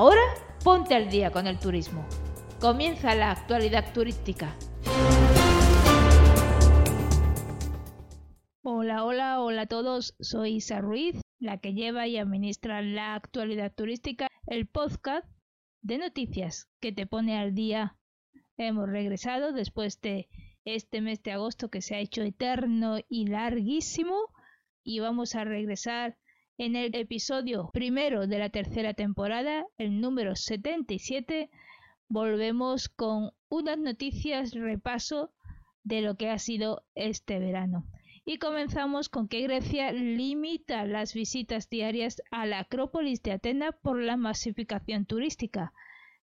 Ahora ponte al día con el turismo. Comienza la actualidad turística. Hola, hola, hola a todos. Soy Isa Ruiz, la que lleva y administra la actualidad turística, el podcast de noticias que te pone al día. Hemos regresado después de este mes de agosto que se ha hecho eterno y larguísimo y vamos a regresar en el episodio primero de la tercera temporada, el número 77, volvemos con unas noticias repaso de lo que ha sido este verano. Y comenzamos con que Grecia limita las visitas diarias a la Acrópolis de Atenas por la masificación turística.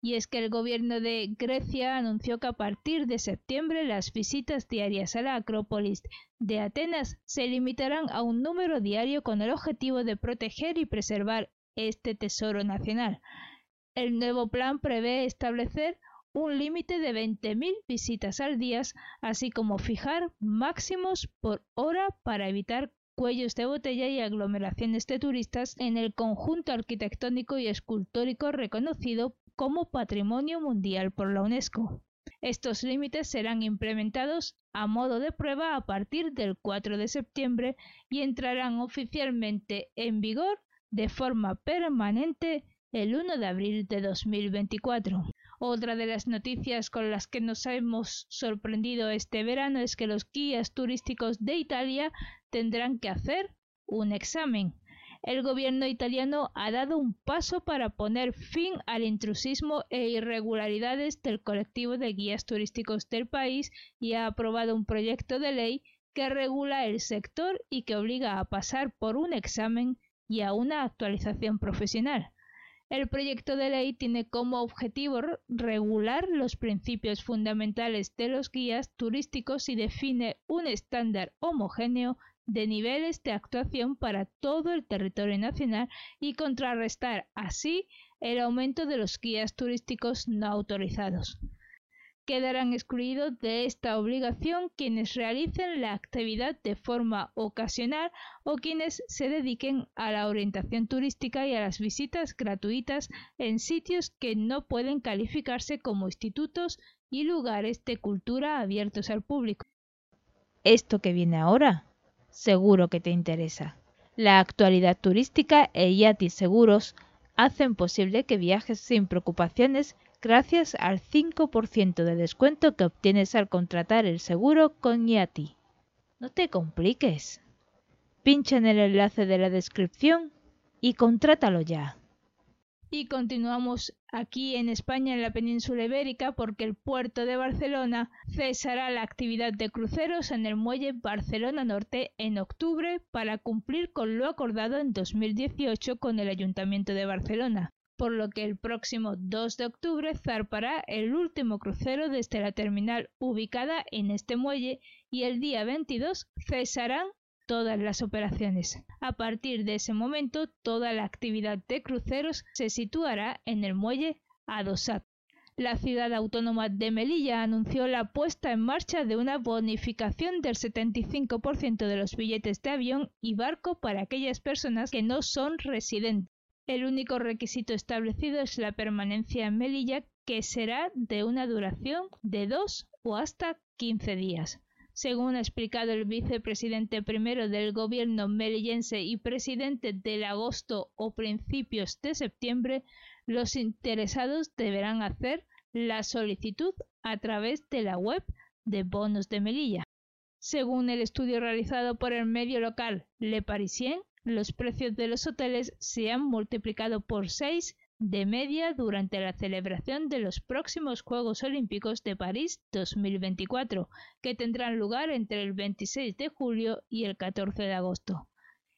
Y es que el gobierno de Grecia anunció que a partir de septiembre las visitas diarias a la Acrópolis de Atenas se limitarán a un número diario con el objetivo de proteger y preservar este tesoro nacional. El nuevo plan prevé establecer un límite de 20.000 visitas al día, así como fijar máximos por hora para evitar cuellos de botella y aglomeraciones de turistas en el conjunto arquitectónico y escultórico reconocido como Patrimonio Mundial por la UNESCO. Estos límites serán implementados a modo de prueba a partir del 4 de septiembre y entrarán oficialmente en vigor de forma permanente el 1 de abril de 2024. Otra de las noticias con las que nos hemos sorprendido este verano es que los guías turísticos de Italia tendrán que hacer un examen el gobierno italiano ha dado un paso para poner fin al intrusismo e irregularidades del colectivo de guías turísticos del país y ha aprobado un proyecto de ley que regula el sector y que obliga a pasar por un examen y a una actualización profesional. El proyecto de ley tiene como objetivo regular los principios fundamentales de los guías turísticos y define un estándar homogéneo de niveles de actuación para todo el territorio nacional y contrarrestar así el aumento de los guías turísticos no autorizados. Quedarán excluidos de esta obligación quienes realicen la actividad de forma ocasional o quienes se dediquen a la orientación turística y a las visitas gratuitas en sitios que no pueden calificarse como institutos y lugares de cultura abiertos al público. Esto que viene ahora seguro que te interesa. La actualidad turística e Yati Seguros hacen posible que viajes sin preocupaciones gracias al 5% de descuento que obtienes al contratar el seguro con Yati. No te compliques. Pincha en el enlace de la descripción y contrátalo ya. Y continuamos aquí en España, en la península ibérica, porque el puerto de Barcelona cesará la actividad de cruceros en el muelle Barcelona Norte en octubre para cumplir con lo acordado en 2018 con el Ayuntamiento de Barcelona por lo que el próximo 2 de octubre zarpará el último crucero desde la terminal ubicada en este muelle y el día 22 cesarán todas las operaciones. A partir de ese momento, toda la actividad de cruceros se situará en el muelle Adosat. La ciudad autónoma de Melilla anunció la puesta en marcha de una bonificación del 75% de los billetes de avión y barco para aquellas personas que no son residentes. El único requisito establecido es la permanencia en Melilla, que será de una duración de dos o hasta 15 días. Según ha explicado el vicepresidente primero del gobierno melillense y presidente del agosto o principios de septiembre, los interesados deberán hacer la solicitud a través de la web de Bonos de Melilla. Según el estudio realizado por el medio local Le Parisien, los precios de los hoteles se han multiplicado por seis de media durante la celebración de los próximos Juegos Olímpicos de París 2024, que tendrán lugar entre el 26 de julio y el 14 de agosto.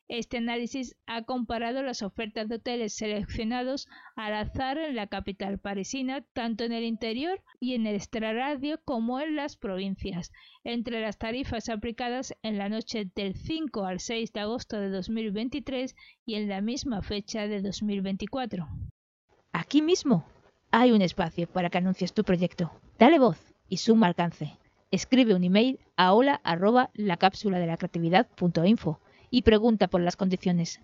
Este análisis ha comparado las ofertas de hoteles seleccionados al azar en la capital parisina, tanto en el interior y en el extrarradio como en las provincias, entre las tarifas aplicadas en la noche del 5 al 6 de agosto de 2023 y en la misma fecha de 2024. Aquí mismo hay un espacio para que anuncies tu proyecto. Dale voz y suma alcance. Escribe un email a hola arroba la cápsula de la creatividad.info y pregunta por las condiciones.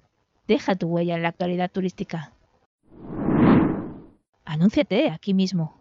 Deja tu huella en la actualidad turística. Anúnciate aquí mismo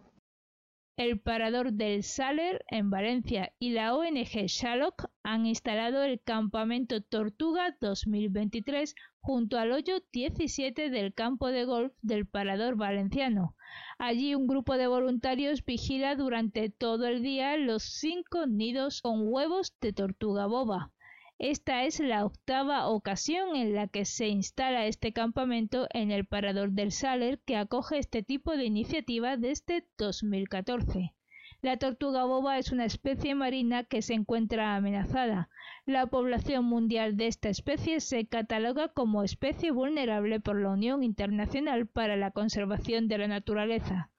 el Parador del Saler en Valencia y la ONG Shalok han instalado el Campamento Tortuga 2023 junto al hoyo 17 del campo de golf del Parador Valenciano. Allí un grupo de voluntarios vigila durante todo el día los cinco nidos con huevos de tortuga boba. Esta es la octava ocasión en la que se instala este campamento en el Parador del Saler que acoge este tipo de iniciativa desde 2014. La tortuga boba es una especie marina que se encuentra amenazada. La población mundial de esta especie se cataloga como especie vulnerable por la Unión Internacional para la Conservación de la Naturaleza.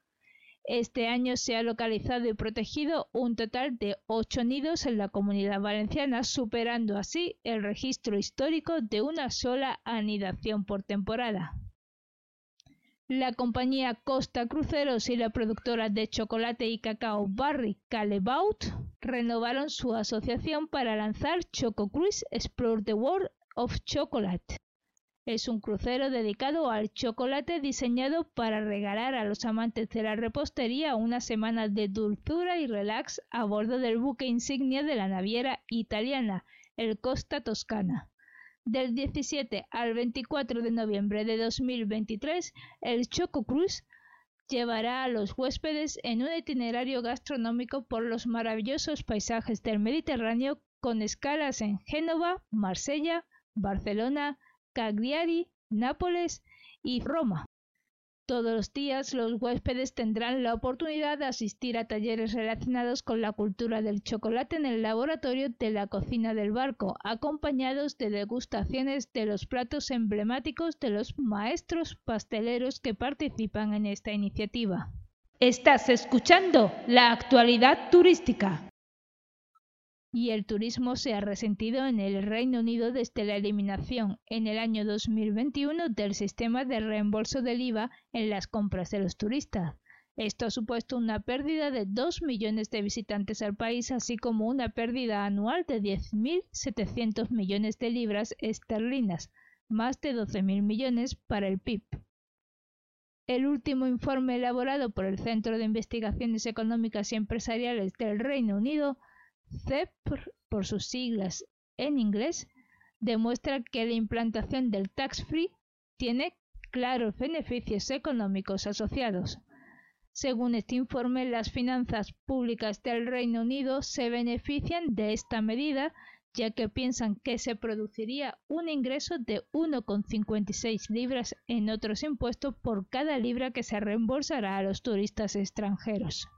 Este año se ha localizado y protegido un total de ocho nidos en la comunidad valenciana, superando así el registro histórico de una sola anidación por temporada. La compañía Costa Cruceros y la productora de chocolate y cacao Barry Calebaut renovaron su asociación para lanzar Choco Cruise Explore the World of Chocolate, es un crucero dedicado al chocolate diseñado para regalar a los amantes de la repostería una semana de dulzura y relax a bordo del buque insignia de la naviera italiana, el Costa Toscana. Del 17 al 24 de noviembre de 2023, el Choco Cruise llevará a los huéspedes en un itinerario gastronómico por los maravillosos paisajes del Mediterráneo con escalas en Génova, Marsella, Barcelona, Cagliari, Nápoles y Roma. Todos los días los huéspedes tendrán la oportunidad de asistir a talleres relacionados con la cultura del chocolate en el laboratorio de la cocina del barco, acompañados de degustaciones de los platos emblemáticos de los maestros pasteleros que participan en esta iniciativa. Estás escuchando la actualidad turística y el turismo se ha resentido en el Reino Unido desde la eliminación en el año 2021 del sistema de reembolso del IVA en las compras de los turistas. Esto ha supuesto una pérdida de 2 millones de visitantes al país, así como una pérdida anual de 10.700 millones de libras esterlinas, más de 12.000 millones para el PIB. El último informe elaborado por el Centro de Investigaciones Económicas y Empresariales del Reino Unido CEP, por sus siglas en inglés, demuestra que la implantación del tax free tiene claros beneficios económicos asociados. Según este informe, las finanzas públicas del Reino Unido se benefician de esta medida, ya que piensan que se produciría un ingreso de 1,56 libras en otros impuestos por cada libra que se reembolsará a los turistas extranjeros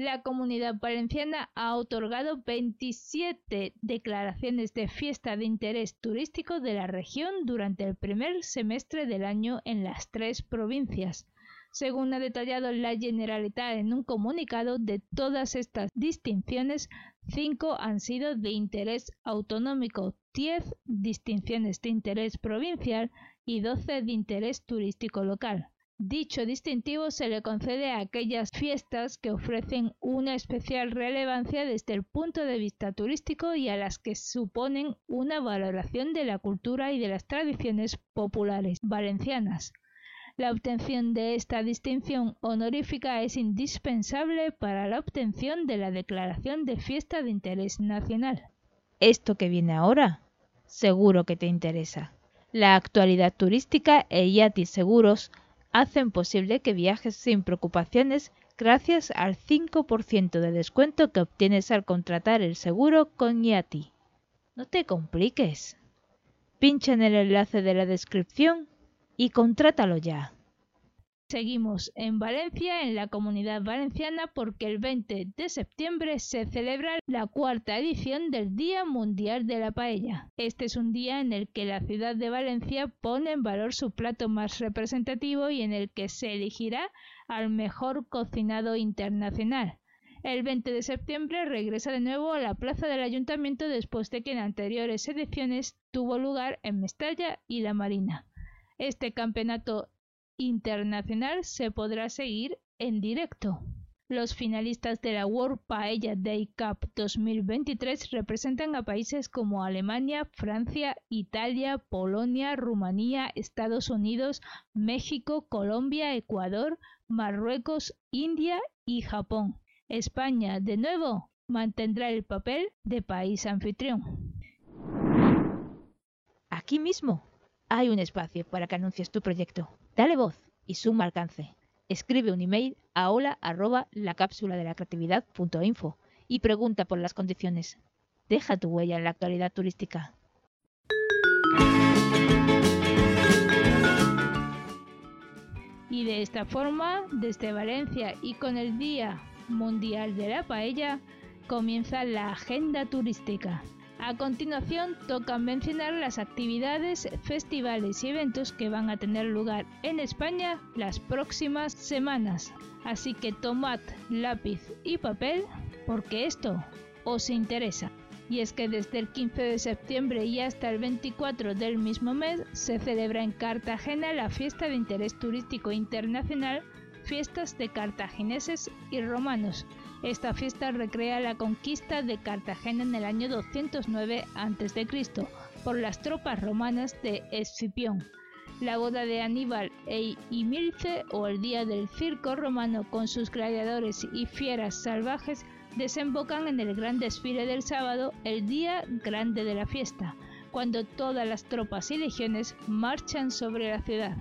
la Comunidad Valenciana ha otorgado 27 declaraciones de fiesta de interés turístico de la región durante el primer semestre del año en las tres provincias. Según ha detallado la Generalitat en un comunicado, de todas estas distinciones, cinco han sido de interés autonómico, 10 distinciones de interés provincial y 12 de interés turístico local. Dicho distintivo se le concede a aquellas fiestas que ofrecen una especial relevancia desde el punto de vista turístico y a las que suponen una valoración de la cultura y de las tradiciones populares valencianas. La obtención de esta distinción honorífica es indispensable para la obtención de la declaración de fiesta de interés nacional. Esto que viene ahora, seguro que te interesa. La actualidad turística e Yatis Seguros hacen posible que viajes sin preocupaciones gracias al 5% de descuento que obtienes al contratar el seguro con Yati. No te compliques. Pincha en el enlace de la descripción y contrátalo ya. Seguimos en Valencia, en la comunidad valenciana, porque el 20 de septiembre se celebra la cuarta edición del Día Mundial de la Paella. Este es un día en el que la ciudad de Valencia pone en valor su plato más representativo y en el que se elegirá al mejor cocinado internacional. El 20 de septiembre regresa de nuevo a la plaza del ayuntamiento después de que en anteriores ediciones tuvo lugar en Mestalla y La Marina. Este campeonato internacional se podrá seguir en directo. Los finalistas de la World Paella Day Cup 2023 representan a países como Alemania, Francia, Italia, Polonia, Rumanía, Estados Unidos, México, Colombia, Ecuador, Marruecos, India y Japón. España, de nuevo, mantendrá el papel de país anfitrión. Aquí mismo hay un espacio para que anuncies tu proyecto. Dale voz y suma alcance escribe un email a hola arroba la cápsula de la creatividad info y pregunta por las condiciones. Deja tu huella en la actualidad turística. Y de esta forma, desde Valencia y con el Día Mundial de la Paella, comienza la agenda turística. A continuación toca mencionar las actividades, festivales y eventos que van a tener lugar en España las próximas semanas. Así que tomad lápiz y papel porque esto os interesa. Y es que desde el 15 de septiembre y hasta el 24 del mismo mes se celebra en Cartagena la fiesta de interés turístico internacional Fiestas de Cartagineses y Romanos, esta fiesta recrea la conquista de Cartagena en el año 209 a.C. por las tropas romanas de Escipión. La boda de Aníbal e Imilce o el día del circo romano con sus gladiadores y fieras salvajes desembocan en el gran desfile del sábado, el día grande de la fiesta, cuando todas las tropas y legiones marchan sobre la ciudad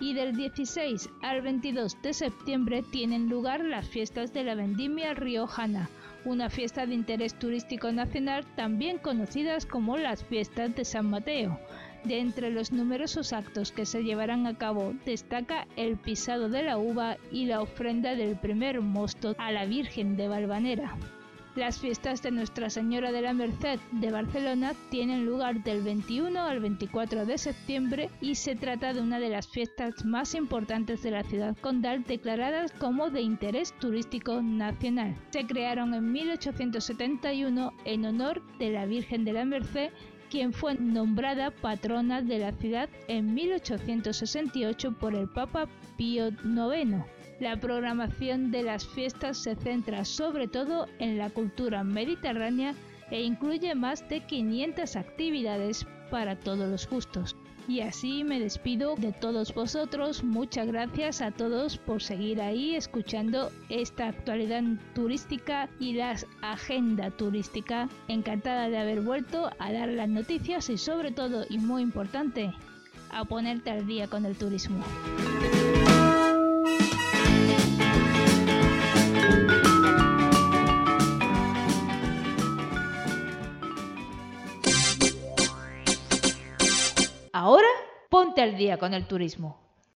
y del 16 al 22 de septiembre tienen lugar las fiestas de la vendimia riojana, una fiesta de interés turístico nacional también conocidas como las fiestas de San Mateo. De entre los numerosos actos que se llevarán a cabo destaca el pisado de la uva y la ofrenda del primer mosto a la Virgen de Valvanera. Las fiestas de Nuestra Señora de la Merced de Barcelona tienen lugar del 21 al 24 de septiembre y se trata de una de las fiestas más importantes de la ciudad condal declaradas como de interés turístico nacional. Se crearon en 1871 en honor de la Virgen de la Merced quien fue nombrada patrona de la ciudad en 1868 por el Papa Pío IX. La programación de las fiestas se centra sobre todo en la cultura mediterránea e incluye más de 500 actividades para todos los gustos. Y así me despido de todos vosotros. Muchas gracias a todos por seguir ahí escuchando esta actualidad turística y la agenda turística. Encantada de haber vuelto a dar las noticias y sobre todo y muy importante a ponerte al día con el turismo. Ponte al día con el turismo.